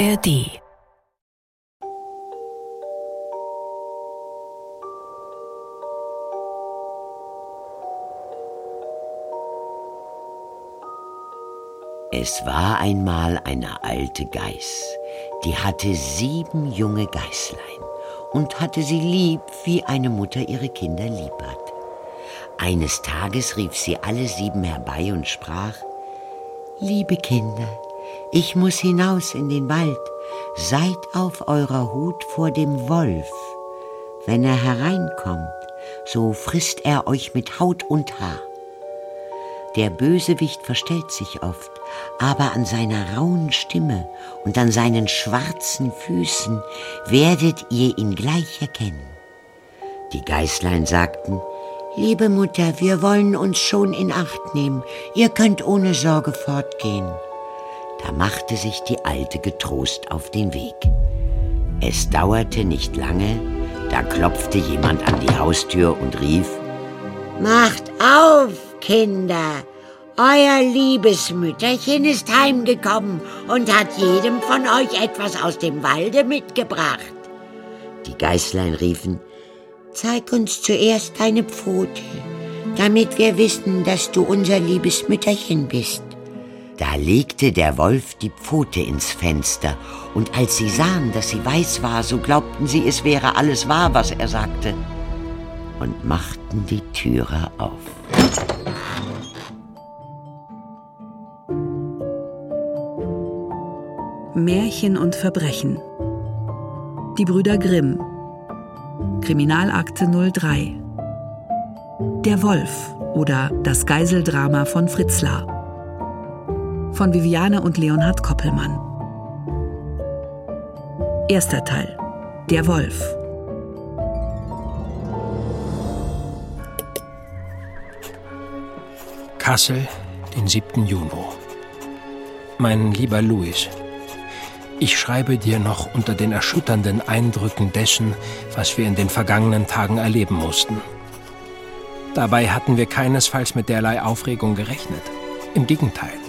ARD Es war einmal eine alte Geiß, die hatte sieben junge Geißlein und hatte sie lieb, wie eine Mutter ihre Kinder lieb hat. Eines Tages rief sie alle sieben herbei und sprach, Liebe Kinder, ich muss hinaus in den Wald, seid auf eurer Hut vor dem Wolf. Wenn er hereinkommt, so frisst er euch mit Haut und Haar. Der Bösewicht verstellt sich oft, aber an seiner rauen Stimme und an seinen schwarzen Füßen werdet ihr ihn gleich erkennen. Die Geißlein sagten, Liebe Mutter, wir wollen uns schon in Acht nehmen, ihr könnt ohne Sorge fortgehen. Da machte sich die Alte getrost auf den Weg. Es dauerte nicht lange, da klopfte jemand an die Haustür und rief, Macht auf, Kinder, euer liebes Mütterchen ist heimgekommen und hat jedem von euch etwas aus dem Walde mitgebracht. Die Geißlein riefen, Zeig uns zuerst deine Pfote, damit wir wissen, dass du unser liebes Mütterchen bist. Da legte der Wolf die Pfote ins Fenster, und als sie sahen, dass sie weiß war, so glaubten sie, es wäre alles wahr, was er sagte, und machten die Türe auf. Märchen und Verbrechen. Die Brüder Grimm. Kriminalakte 03. Der Wolf oder das Geiseldrama von Fritzlar. Von Viviane und Leonhard Koppelmann. Erster Teil. Der Wolf. Kassel, den 7. Juni. Mein lieber Louis, ich schreibe dir noch unter den erschütternden Eindrücken dessen, was wir in den vergangenen Tagen erleben mussten. Dabei hatten wir keinesfalls mit derlei Aufregung gerechnet. Im Gegenteil.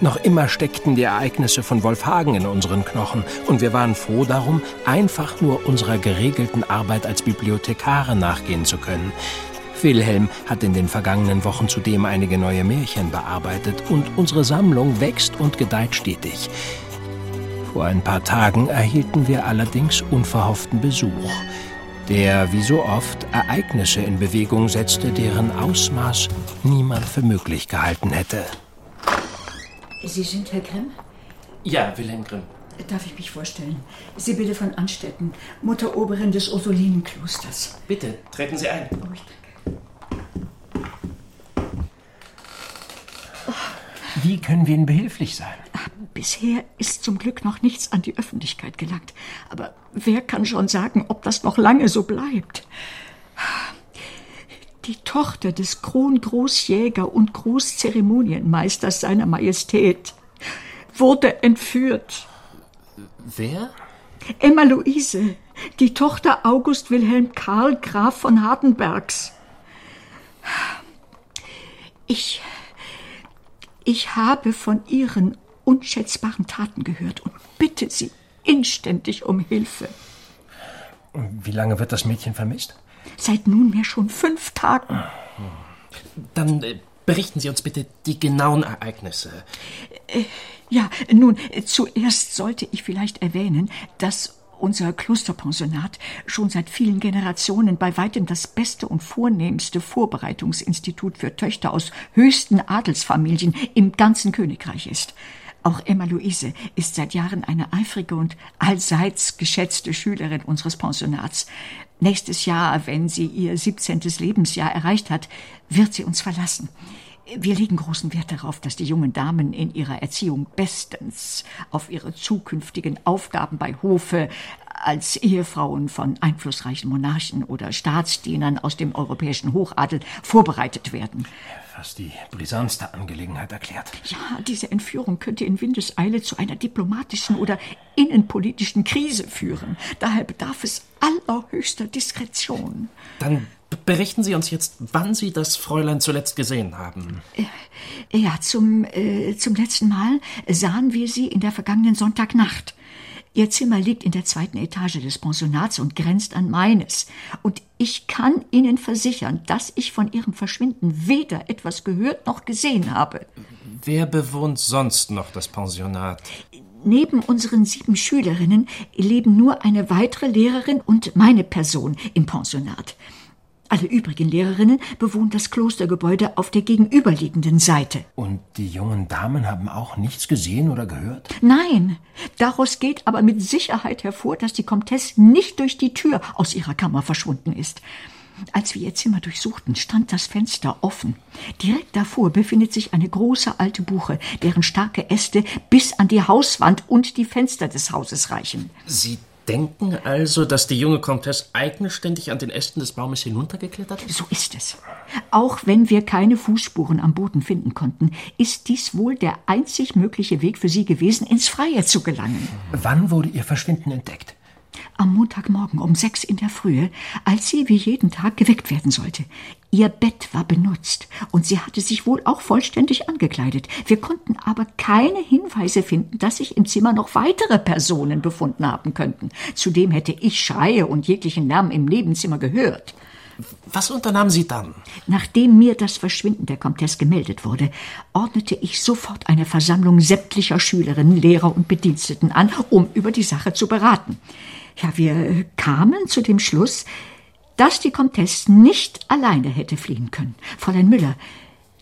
Noch immer steckten die Ereignisse von Wolfhagen in unseren Knochen und wir waren froh darum, einfach nur unserer geregelten Arbeit als Bibliothekare nachgehen zu können. Wilhelm hat in den vergangenen Wochen zudem einige neue Märchen bearbeitet und unsere Sammlung wächst und gedeiht stetig. Vor ein paar Tagen erhielten wir allerdings unverhofften Besuch, der wie so oft Ereignisse in Bewegung setzte, deren Ausmaß niemand für möglich gehalten hätte. Sie sind Herr Grimm? Ja, Wilhelm Grimm. Darf ich mich vorstellen? Sibylle von Anstetten, Mutteroberin des Ursulinenklosters. Bitte, treten Sie ein. Oh, ich Wie können wir Ihnen behilflich sein? Bisher ist zum Glück noch nichts an die Öffentlichkeit gelangt. Aber wer kann schon sagen, ob das noch lange so bleibt? Die Tochter des Krongroßjäger und Großzeremonienmeisters seiner Majestät wurde entführt. Wer? Emma Luise, die Tochter August Wilhelm Karl Graf von Hardenbergs. Ich ich habe von Ihren unschätzbaren Taten gehört und bitte Sie inständig um Hilfe. Wie lange wird das Mädchen vermisst? Seit nunmehr schon fünf Tagen. Dann äh, berichten Sie uns bitte die genauen Ereignisse. Äh, ja, nun, äh, zuerst sollte ich vielleicht erwähnen, dass unser Klosterpensionat schon seit vielen Generationen bei weitem das beste und vornehmste Vorbereitungsinstitut für Töchter aus höchsten Adelsfamilien im ganzen Königreich ist. Auch Emma Luise ist seit Jahren eine eifrige und allseits geschätzte Schülerin unseres Pensionats. Nächstes Jahr, wenn sie ihr 17. Lebensjahr erreicht hat, wird sie uns verlassen. Wir legen großen Wert darauf, dass die jungen Damen in ihrer Erziehung bestens auf ihre zukünftigen Aufgaben bei Hofe als Ehefrauen von einflussreichen Monarchen oder Staatsdienern aus dem europäischen Hochadel vorbereitet werden. Was die Brisanz der Angelegenheit erklärt. Ja, diese Entführung könnte in Windeseile zu einer diplomatischen oder innenpolitischen Krise führen. Daher bedarf es allerhöchster Diskretion. Dann Berichten Sie uns jetzt, wann Sie das Fräulein zuletzt gesehen haben. Äh, ja, zum, äh, zum letzten Mal sahen wir sie in der vergangenen Sonntagnacht. Ihr Zimmer liegt in der zweiten Etage des Pensionats und grenzt an meines. Und ich kann Ihnen versichern, dass ich von Ihrem Verschwinden weder etwas gehört noch gesehen habe. Wer bewohnt sonst noch das Pensionat? Neben unseren sieben Schülerinnen leben nur eine weitere Lehrerin und meine Person im Pensionat. Alle übrigen Lehrerinnen bewohnen das Klostergebäude auf der gegenüberliegenden Seite. Und die jungen Damen haben auch nichts gesehen oder gehört? Nein, daraus geht aber mit Sicherheit hervor, dass die Comtesse nicht durch die Tür aus ihrer Kammer verschwunden ist. Als wir ihr Zimmer durchsuchten, stand das Fenster offen. Direkt davor befindet sich eine große alte Buche, deren starke Äste bis an die Hauswand und die Fenster des Hauses reichen. Sie denken also, dass die junge Comtesse eigenständig an den Ästen des Baumes hinuntergeklettert ist? So ist es. Auch wenn wir keine Fußspuren am Boden finden konnten, ist dies wohl der einzig mögliche Weg für sie gewesen, ins Freie zu gelangen. Wann wurde ihr Verschwinden entdeckt? Am Montagmorgen um sechs in der Frühe, als sie wie jeden Tag geweckt werden sollte. Ihr Bett war benutzt und sie hatte sich wohl auch vollständig angekleidet. Wir konnten aber keine Hinweise finden, dass sich im Zimmer noch weitere Personen befunden haben könnten. Zudem hätte ich Schreie und jeglichen Lärm im Nebenzimmer gehört. Was unternahmen Sie dann? Nachdem mir das Verschwinden der Comtesse gemeldet wurde, ordnete ich sofort eine Versammlung sämtlicher Schülerinnen, Lehrer und Bediensteten an, um über die Sache zu beraten. Ja, wir kamen zu dem Schluss, dass die Comtesse nicht alleine hätte fliehen können. Fräulein Müller,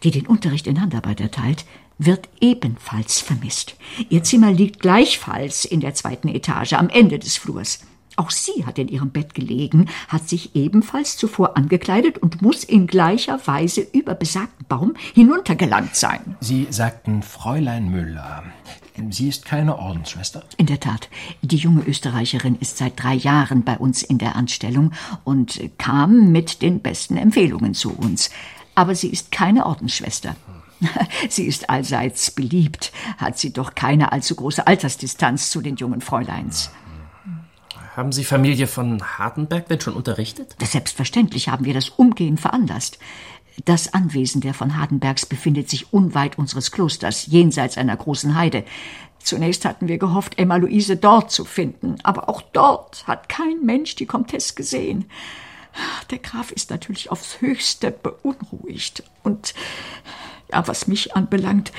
die den Unterricht in Handarbeit erteilt, wird ebenfalls vermisst. Ihr Zimmer liegt gleichfalls in der zweiten Etage am Ende des Flurs. Auch sie hat in ihrem Bett gelegen, hat sich ebenfalls zuvor angekleidet und muss in gleicher Weise über besagten Baum hinuntergelangt sein. Sie sagten Fräulein Müller. Sie ist keine Ordensschwester? In der Tat. Die junge Österreicherin ist seit drei Jahren bei uns in der Anstellung und kam mit den besten Empfehlungen zu uns. Aber sie ist keine Ordensschwester. Sie ist allseits beliebt, hat sie doch keine allzu große Altersdistanz zu den jungen Fräuleins. Haben Sie Familie von Hardenberg denn schon unterrichtet? Selbstverständlich haben wir das umgehend veranlasst. Das Anwesen der von Hardenbergs befindet sich unweit unseres Klosters, jenseits einer großen Heide. Zunächst hatten wir gehofft, Emma Luise dort zu finden, aber auch dort hat kein Mensch die Comtesse gesehen. Der Graf ist natürlich aufs höchste beunruhigt. Und ja, was mich anbelangt,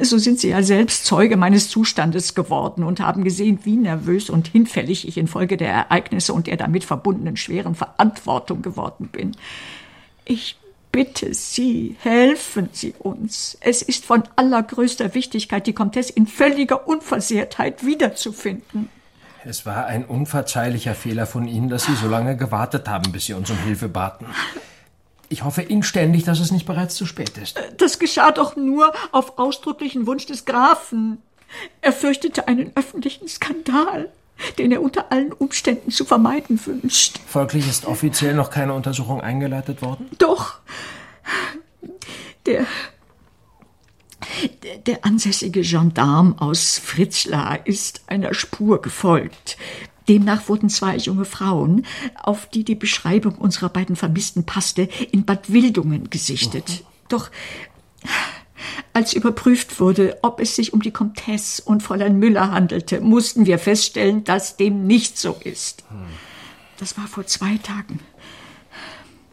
so sind Sie ja selbst Zeuge meines Zustandes geworden und haben gesehen, wie nervös und hinfällig ich infolge der Ereignisse und der damit verbundenen schweren Verantwortung geworden bin. Ich bitte Sie, helfen Sie uns. Es ist von allergrößter Wichtigkeit, die Comtesse in völliger Unversehrtheit wiederzufinden. Es war ein unverzeihlicher Fehler von Ihnen, dass Sie so lange gewartet haben, bis Sie uns um Hilfe baten. Ich hoffe inständig, dass es nicht bereits zu spät ist. Das geschah doch nur auf ausdrücklichen Wunsch des Grafen. Er fürchtete einen öffentlichen Skandal, den er unter allen Umständen zu vermeiden wünscht. Folglich ist offiziell noch keine Untersuchung eingeleitet worden? Doch. Der der ansässige Gendarm aus Fritzlar ist einer Spur gefolgt. Demnach wurden zwei junge Frauen, auf die die Beschreibung unserer beiden Vermissten passte, in Bad Wildungen gesichtet. Mhm. Doch als überprüft wurde, ob es sich um die Comtesse und Fräulein Müller handelte, mussten wir feststellen, dass dem nicht so ist. Mhm. Das war vor zwei Tagen.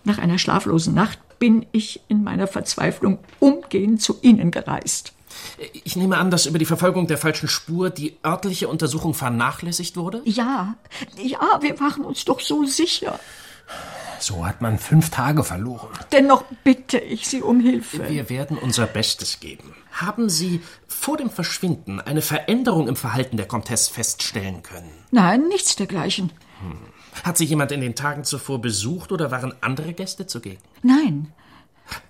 Nach einer schlaflosen Nacht bin ich in meiner Verzweiflung umgehend zu Ihnen gereist. Ich nehme an, dass über die Verfolgung der falschen Spur die örtliche Untersuchung vernachlässigt wurde? Ja, ja, wir waren uns doch so sicher. So hat man fünf Tage verloren. Dennoch bitte ich Sie um Hilfe. Wir werden unser Bestes geben. Haben Sie vor dem Verschwinden eine Veränderung im Verhalten der Comtesse feststellen können? Nein, nichts dergleichen. Hm. Hat sie jemand in den Tagen zuvor besucht oder waren andere Gäste zugegen? Nein.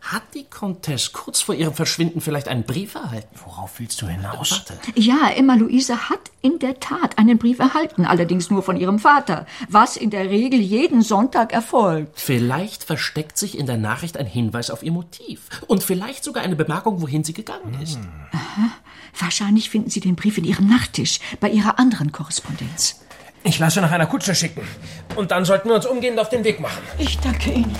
Hat die Comtesse kurz vor ihrem Verschwinden vielleicht einen Brief erhalten? Worauf willst du hinaus? Warte. Ja, Emma Luise hat in der Tat einen Brief erhalten, allerdings nur von ihrem Vater, was in der Regel jeden Sonntag erfolgt. Vielleicht versteckt sich in der Nachricht ein Hinweis auf ihr Motiv und vielleicht sogar eine Bemerkung, wohin sie gegangen ist. Hm. Aha. Wahrscheinlich finden Sie den Brief in Ihrem Nachttisch, bei Ihrer anderen Korrespondenz. Ich lasse nach einer Kutsche schicken. Und dann sollten wir uns umgehend auf den Weg machen. Ich danke Ihnen.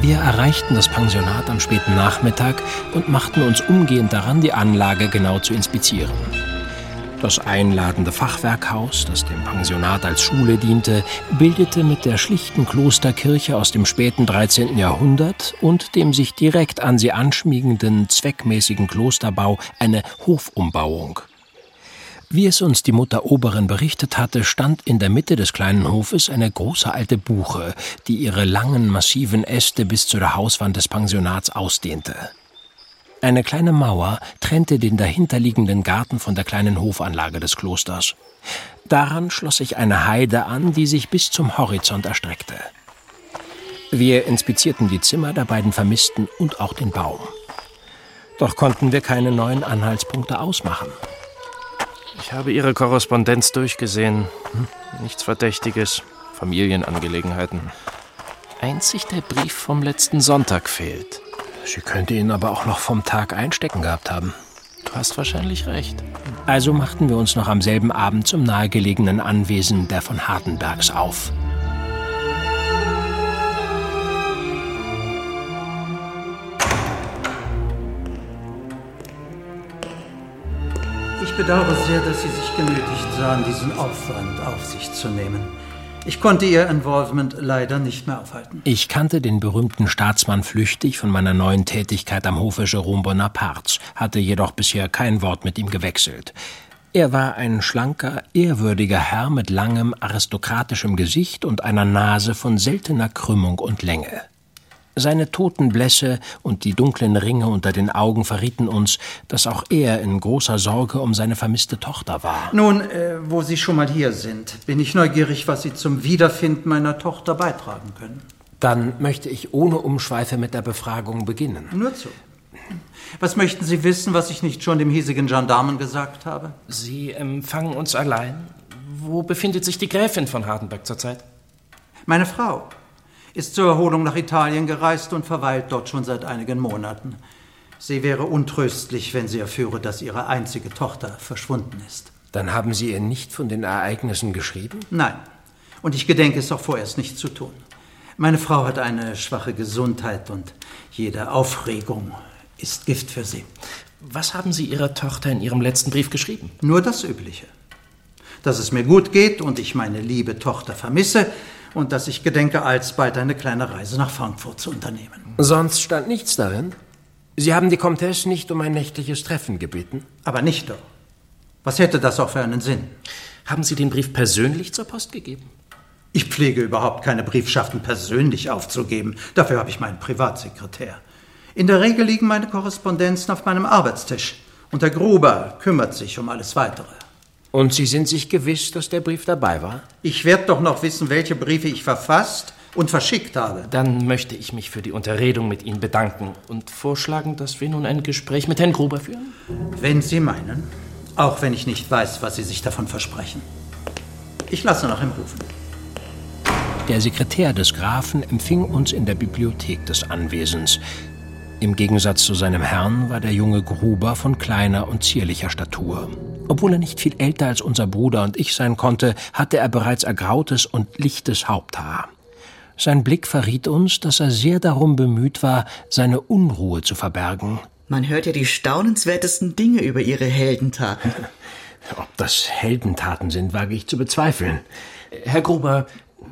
Wir erreichten das Pensionat am späten Nachmittag und machten uns umgehend daran, die Anlage genau zu inspizieren. Das einladende Fachwerkhaus, das dem Pensionat als Schule diente, bildete mit der schlichten Klosterkirche aus dem späten 13. Jahrhundert und dem sich direkt an sie anschmiegenden zweckmäßigen Klosterbau eine Hofumbauung. Wie es uns die Mutter Oberin berichtet hatte, stand in der Mitte des kleinen Hofes eine große alte Buche, die ihre langen, massiven Äste bis zu der Hauswand des Pensionats ausdehnte. Eine kleine Mauer trennte den dahinterliegenden Garten von der kleinen Hofanlage des Klosters. Daran schloss sich eine Heide an, die sich bis zum Horizont erstreckte. Wir inspizierten die Zimmer der beiden Vermissten und auch den Baum. Doch konnten wir keine neuen Anhaltspunkte ausmachen. Ich habe Ihre Korrespondenz durchgesehen. Hm, nichts Verdächtiges. Familienangelegenheiten. Einzig der Brief vom letzten Sonntag fehlt. Sie könnte ihn aber auch noch vom Tag einstecken gehabt haben. Du hast wahrscheinlich recht. Also machten wir uns noch am selben Abend zum nahegelegenen Anwesen der von Hartenbergs auf. Bedauere sehr, dass Sie sich genötigt sahen, diesen Aufwand auf sich zu nehmen. Ich konnte Ihr Involvement leider nicht mehr aufhalten. Ich kannte den berühmten Staatsmann flüchtig von meiner neuen Tätigkeit am Hofe Jerome Bonapartes, hatte jedoch bisher kein Wort mit ihm gewechselt. Er war ein schlanker, ehrwürdiger Herr mit langem, aristokratischem Gesicht und einer Nase von seltener Krümmung und Länge. Seine toten Blässe und die dunklen Ringe unter den Augen verrieten uns, dass auch er in großer Sorge um seine vermisste Tochter war. Nun, äh, wo Sie schon mal hier sind, bin ich neugierig, was Sie zum Wiederfinden meiner Tochter beitragen können. Dann möchte ich ohne Umschweife mit der Befragung beginnen. Nur zu. Was möchten Sie wissen, was ich nicht schon dem hiesigen Gendarmen gesagt habe? Sie empfangen uns allein. Wo befindet sich die Gräfin von Hardenberg zurzeit? Meine Frau ist zur Erholung nach Italien gereist und verweilt dort schon seit einigen Monaten. Sie wäre untröstlich, wenn sie erführe, dass ihre einzige Tochter verschwunden ist. Dann haben Sie ihr nicht von den Ereignissen geschrieben? Nein. Und ich gedenke es auch vorerst nicht zu tun. Meine Frau hat eine schwache Gesundheit und jede Aufregung ist Gift für sie. Was haben Sie Ihrer Tochter in Ihrem letzten Brief geschrieben? Nur das Übliche. Dass es mir gut geht und ich meine liebe Tochter vermisse, und dass ich gedenke, alsbald eine kleine Reise nach Frankfurt zu unternehmen. Sonst stand nichts darin. Sie haben die Comtesse nicht um ein nächtliches Treffen gebeten? Aber nicht doch. Was hätte das auch für einen Sinn? Haben Sie den Brief persönlich zur Post gegeben? Ich pflege überhaupt keine Briefschaften persönlich aufzugeben. Dafür habe ich meinen Privatsekretär. In der Regel liegen meine Korrespondenzen auf meinem Arbeitstisch und der Gruber kümmert sich um alles Weitere. Und Sie sind sich gewiss, dass der Brief dabei war? Ich werde doch noch wissen, welche Briefe ich verfasst und verschickt habe. Dann möchte ich mich für die Unterredung mit Ihnen bedanken und vorschlagen, dass wir nun ein Gespräch mit Herrn Gruber führen. Wenn Sie meinen. Auch wenn ich nicht weiß, was Sie sich davon versprechen. Ich lasse nach ihm rufen. Der Sekretär des Grafen empfing uns in der Bibliothek des Anwesens. Im Gegensatz zu seinem Herrn war der junge Gruber von kleiner und zierlicher Statur. Obwohl er nicht viel älter als unser Bruder und ich sein konnte, hatte er bereits ergrautes und lichtes Haupthaar. Sein Blick verriet uns, dass er sehr darum bemüht war, seine Unruhe zu verbergen. Man hört ja die staunenswertesten Dinge über ihre Heldentaten. Ob das Heldentaten sind, wage ich zu bezweifeln. Herr Gruber,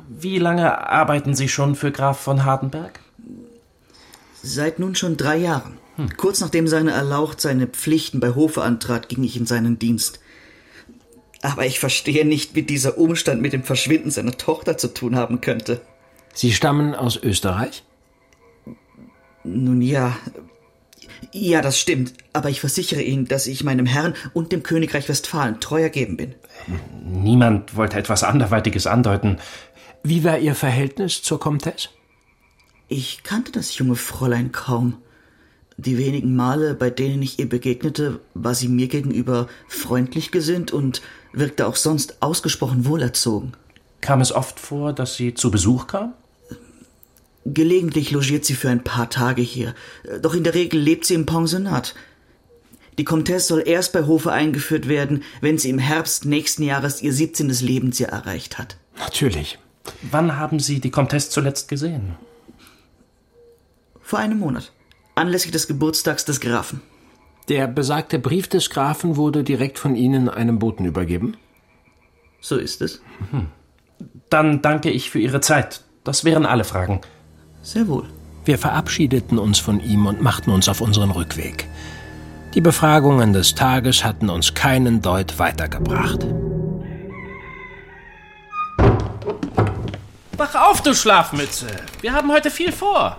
wie lange arbeiten Sie schon für Graf von Hardenberg? Seit nun schon drei Jahren. Hm. Kurz nachdem seine Erlaucht seine Pflichten bei Hofe antrat, ging ich in seinen Dienst. Aber ich verstehe nicht, wie dieser Umstand mit dem Verschwinden seiner Tochter zu tun haben könnte. Sie stammen aus Österreich? Nun ja. Ja, das stimmt. Aber ich versichere Ihnen, dass ich meinem Herrn und dem Königreich Westfalen treu ergeben bin. Niemand wollte etwas anderweitiges andeuten. Wie war Ihr Verhältnis zur Comtesse? Ich kannte das junge Fräulein kaum. Die wenigen Male, bei denen ich ihr begegnete, war sie mir gegenüber freundlich gesinnt und wirkte auch sonst ausgesprochen wohlerzogen. Kam es oft vor, dass sie zu Besuch kam? Gelegentlich logiert sie für ein paar Tage hier, doch in der Regel lebt sie im Pensionat. Die Comtesse soll erst bei Hofe eingeführt werden, wenn sie im Herbst nächsten Jahres ihr 17. Lebensjahr erreicht hat. Natürlich. Wann haben Sie die Comtesse zuletzt gesehen? Vor einem Monat. Anlässlich des Geburtstags des Grafen. Der besagte Brief des Grafen wurde direkt von Ihnen einem Boten übergeben? So ist es. Dann danke ich für Ihre Zeit. Das wären alle Fragen. Sehr wohl. Wir verabschiedeten uns von ihm und machten uns auf unseren Rückweg. Die Befragungen des Tages hatten uns keinen Deut weitergebracht. Wach auf, du Schlafmütze. Wir haben heute viel vor.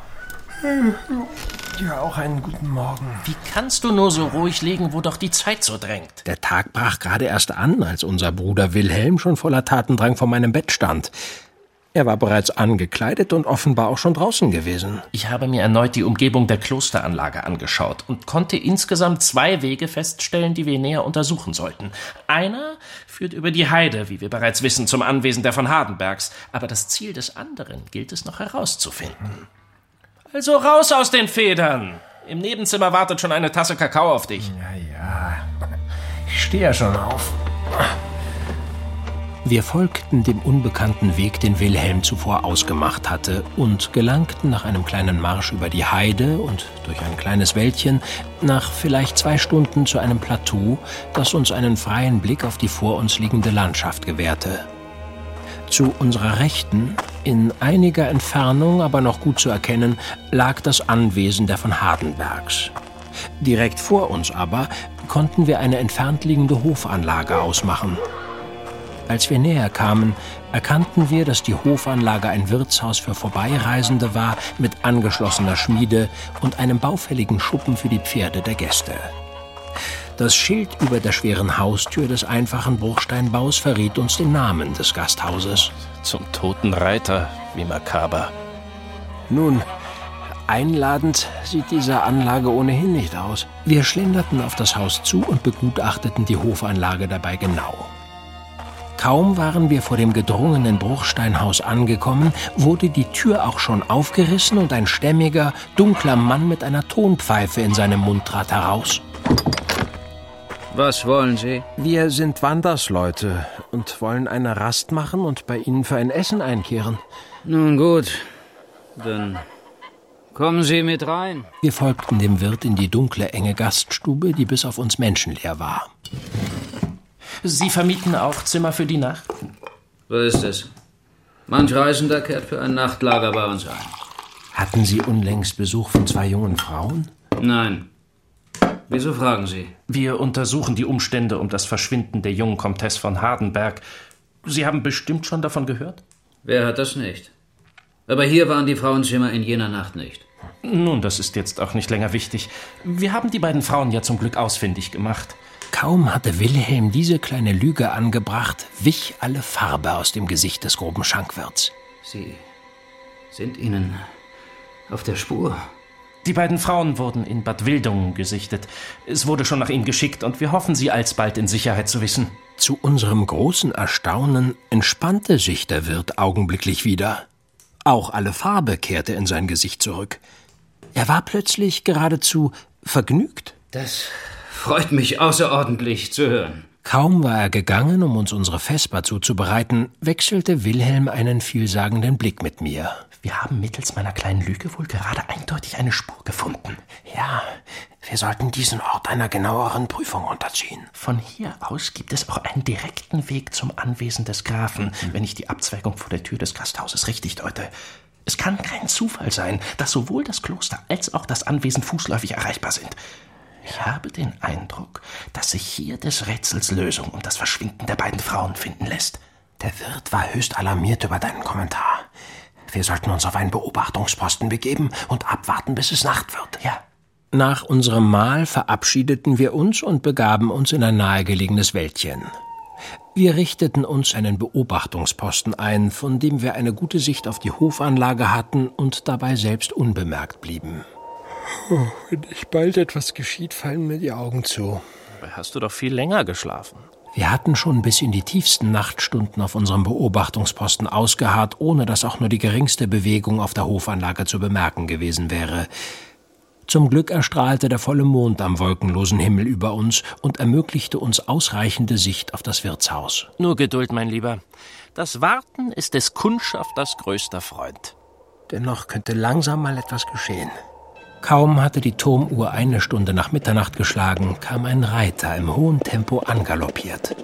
Ja, auch einen guten Morgen. Wie kannst du nur so ruhig liegen, wo doch die Zeit so drängt? Der Tag brach gerade erst an, als unser Bruder Wilhelm schon voller Tatendrang vor meinem Bett stand. Er war bereits angekleidet und offenbar auch schon draußen gewesen. Ich habe mir erneut die Umgebung der Klosteranlage angeschaut und konnte insgesamt zwei Wege feststellen, die wir näher untersuchen sollten. Einer führt über die Heide, wie wir bereits wissen, zum Anwesen der von Hardenbergs, aber das Ziel des anderen gilt es noch herauszufinden. Also raus aus den Federn! Im Nebenzimmer wartet schon eine Tasse Kakao auf dich. Ja, ja. Ich stehe ja schon auf. Wir folgten dem unbekannten Weg, den Wilhelm zuvor ausgemacht hatte, und gelangten nach einem kleinen Marsch über die Heide und durch ein kleines Wäldchen nach vielleicht zwei Stunden zu einem Plateau, das uns einen freien Blick auf die vor uns liegende Landschaft gewährte. Zu unserer Rechten, in einiger Entfernung, aber noch gut zu erkennen, lag das Anwesen der von Hardenbergs. Direkt vor uns aber konnten wir eine entfernt liegende Hofanlage ausmachen. Als wir näher kamen, erkannten wir, dass die Hofanlage ein Wirtshaus für Vorbeireisende war, mit angeschlossener Schmiede und einem baufälligen Schuppen für die Pferde der Gäste. Das Schild über der schweren Haustür des einfachen Bruchsteinbaus verriet uns den Namen des Gasthauses. Zum toten Reiter, wie makaber. Nun, einladend sieht diese Anlage ohnehin nicht aus. Wir schlenderten auf das Haus zu und begutachteten die Hofanlage dabei genau. Kaum waren wir vor dem gedrungenen Bruchsteinhaus angekommen, wurde die Tür auch schon aufgerissen und ein stämmiger, dunkler Mann mit einer Tonpfeife in seinem Mund trat heraus. Was wollen Sie? Wir sind Wandersleute und wollen eine Rast machen und bei Ihnen für ein Essen einkehren. Nun gut, dann kommen Sie mit rein. Wir folgten dem Wirt in die dunkle, enge Gaststube, die bis auf uns menschenleer war. Sie vermieten auch Zimmer für die Nacht? So ist es. Manch Reisender kehrt für ein Nachtlager bei uns ein. Hatten Sie unlängst Besuch von zwei jungen Frauen? Nein. Wieso fragen Sie? Wir untersuchen die Umstände um das Verschwinden der jungen Comtesse von Hardenberg. Sie haben bestimmt schon davon gehört? Wer hat das nicht? Aber hier waren die Frauenzimmer in jener Nacht nicht. Nun, das ist jetzt auch nicht länger wichtig. Wir haben die beiden Frauen ja zum Glück ausfindig gemacht. Kaum hatte Wilhelm diese kleine Lüge angebracht, wich alle Farbe aus dem Gesicht des groben Schankwirts. Sie sind Ihnen auf der Spur. Die beiden Frauen wurden in Bad Wildungen gesichtet. Es wurde schon nach ihnen geschickt und wir hoffen, sie alsbald in Sicherheit zu wissen. Zu unserem großen Erstaunen entspannte sich der Wirt augenblicklich wieder. Auch alle Farbe kehrte in sein Gesicht zurück. Er war plötzlich geradezu vergnügt. Das freut mich außerordentlich zu hören. Kaum war er gegangen, um uns unsere Vesper zuzubereiten, wechselte Wilhelm einen vielsagenden Blick mit mir. Wir haben mittels meiner kleinen Lüge wohl gerade eindeutig eine Spur gefunden. Ja, wir sollten diesen Ort einer genaueren Prüfung unterziehen. Von hier aus gibt es auch einen direkten Weg zum Anwesen des Grafen, wenn ich die Abzweigung vor der Tür des Gasthauses richtig deute. Es kann kein Zufall sein, dass sowohl das Kloster als auch das Anwesen fußläufig erreichbar sind. Ich habe den Eindruck, dass sich hier des Rätsels Lösung um das Verschwinden der beiden Frauen finden lässt. Der Wirt war höchst alarmiert über deinen Kommentar. Wir sollten uns auf einen Beobachtungsposten begeben und abwarten, bis es Nacht wird. Ja. Nach unserem Mahl verabschiedeten wir uns und begaben uns in ein nahegelegenes Wäldchen. Wir richteten uns einen Beobachtungsposten ein, von dem wir eine gute Sicht auf die Hofanlage hatten und dabei selbst unbemerkt blieben. Wenn nicht bald etwas geschieht, fallen mir die Augen zu. Dabei hast du doch viel länger geschlafen. Wir hatten schon bis in die tiefsten Nachtstunden auf unserem Beobachtungsposten ausgeharrt, ohne dass auch nur die geringste Bewegung auf der Hofanlage zu bemerken gewesen wäre. Zum Glück erstrahlte der volle Mond am wolkenlosen Himmel über uns und ermöglichte uns ausreichende Sicht auf das Wirtshaus. Nur Geduld, mein Lieber. Das Warten ist des Kundschafters größter Freund. Dennoch könnte langsam mal etwas geschehen. Kaum hatte die Turmuhr eine Stunde nach Mitternacht geschlagen, kam ein Reiter im hohen Tempo angaloppiert.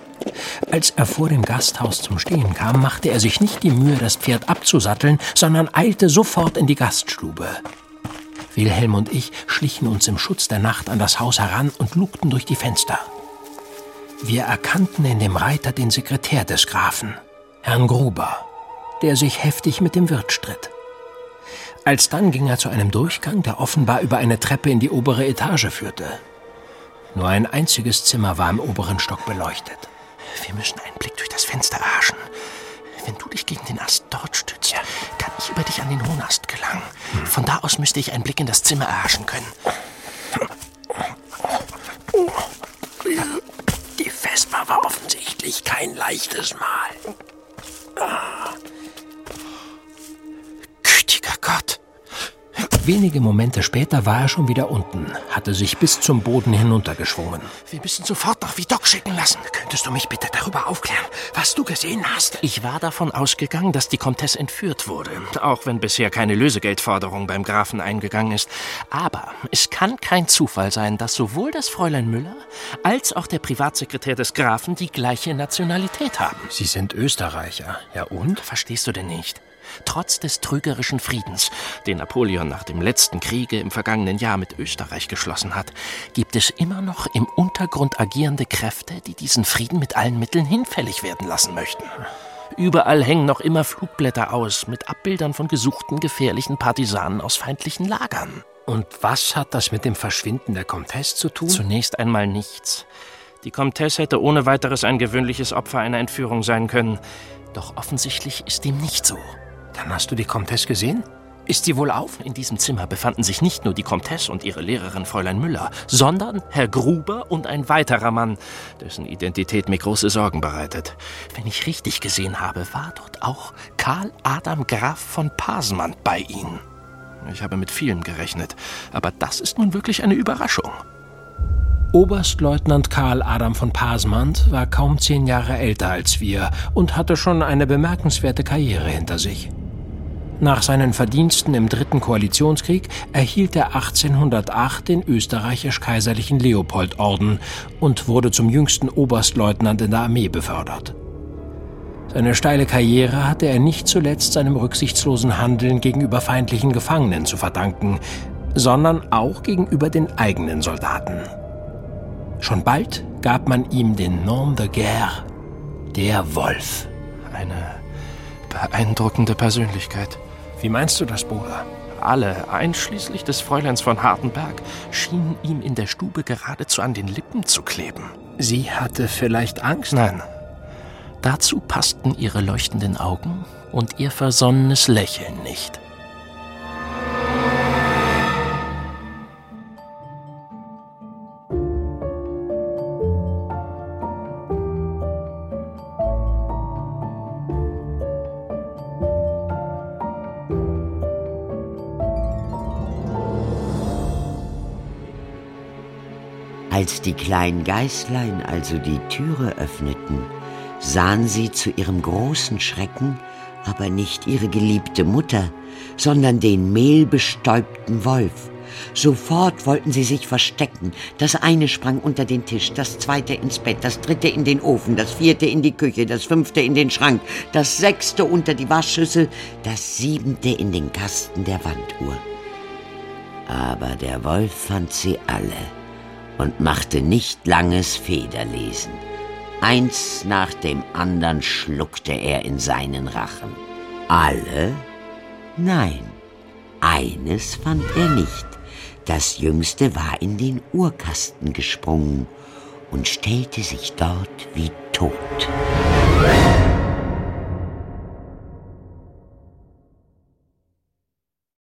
Als er vor dem Gasthaus zum Stehen kam, machte er sich nicht die Mühe, das Pferd abzusatteln, sondern eilte sofort in die Gaststube. Wilhelm und ich schlichen uns im Schutz der Nacht an das Haus heran und lugten durch die Fenster. Wir erkannten in dem Reiter den Sekretär des Grafen, Herrn Gruber, der sich heftig mit dem Wirt stritt. Alsdann ging er zu einem Durchgang, der offenbar über eine Treppe in die obere Etage führte. Nur ein einziges Zimmer war im oberen Stock beleuchtet. Wir müssen einen Blick durch das Fenster erhaschen. Wenn du dich gegen den Ast dort stützt, kann ich über dich an den hohen Ast gelangen. Von da aus müsste ich einen Blick in das Zimmer erhaschen können. Die Vespa war offensichtlich kein leichtes Mal. Wenige Momente später war er schon wieder unten, hatte sich bis zum Boden hinuntergeschwungen. Wir müssen sofort nach Vidocq schicken lassen. Könntest du mich bitte darüber aufklären, was du gesehen hast? Ich war davon ausgegangen, dass die Comtesse entführt wurde, auch wenn bisher keine Lösegeldforderung beim Grafen eingegangen ist. Aber es kann kein Zufall sein, dass sowohl das Fräulein Müller als auch der Privatsekretär des Grafen die gleiche Nationalität haben. Sie sind Österreicher. Ja und? Verstehst du denn nicht? Trotz des trügerischen Friedens, den Napoleon nach dem letzten Kriege im vergangenen Jahr mit Österreich geschlossen hat, gibt es immer noch im Untergrund agierende Kräfte, die diesen Frieden mit allen Mitteln hinfällig werden lassen möchten. Überall hängen noch immer Flugblätter aus mit Abbildern von gesuchten gefährlichen Partisanen aus feindlichen Lagern. Und was hat das mit dem Verschwinden der Comtesse zu tun? Zunächst einmal nichts. Die Comtesse hätte ohne weiteres ein gewöhnliches Opfer einer Entführung sein können. Doch offensichtlich ist dem nicht so. Dann hast du die Comtesse gesehen? Ist sie wohl auf? In diesem Zimmer befanden sich nicht nur die Comtesse und ihre Lehrerin Fräulein Müller, sondern Herr Gruber und ein weiterer Mann, dessen Identität mir große Sorgen bereitet. Wenn ich richtig gesehen habe, war dort auch Karl Adam Graf von Pasenmann bei ihnen. Ich habe mit vielem gerechnet, aber das ist nun wirklich eine Überraschung. Oberstleutnant Karl Adam von Pasmand war kaum zehn Jahre älter als wir und hatte schon eine bemerkenswerte Karriere hinter sich. Nach seinen Verdiensten im Dritten Koalitionskrieg erhielt er 1808 den österreichisch-kaiserlichen Leopoldorden und wurde zum jüngsten Oberstleutnant in der Armee befördert. Seine steile Karriere hatte er nicht zuletzt seinem rücksichtslosen Handeln gegenüber feindlichen Gefangenen zu verdanken, sondern auch gegenüber den eigenen Soldaten. Schon bald gab man ihm den Nom de Guerre, der Wolf. Eine beeindruckende Persönlichkeit. Wie meinst du das, Bruder? Alle, einschließlich des Fräuleins von Hartenberg, schienen ihm in der Stube geradezu an den Lippen zu kleben. Sie hatte vielleicht Angst? Nein. Dazu passten ihre leuchtenden Augen und ihr versonnenes Lächeln nicht. Die kleinen Geißlein also die Türe öffneten, sahen sie zu ihrem großen Schrecken aber nicht ihre geliebte Mutter, sondern den mehlbestäubten Wolf. Sofort wollten sie sich verstecken. Das eine sprang unter den Tisch, das zweite ins Bett, das dritte in den Ofen, das vierte in die Küche, das fünfte in den Schrank, das sechste unter die Waschschüssel, das siebente in den Kasten der Wanduhr. Aber der Wolf fand sie alle und machte nicht langes Federlesen. Eins nach dem andern schluckte er in seinen Rachen. Alle? Nein, eines fand er nicht. Das jüngste war in den Uhrkasten gesprungen und stellte sich dort wie tot.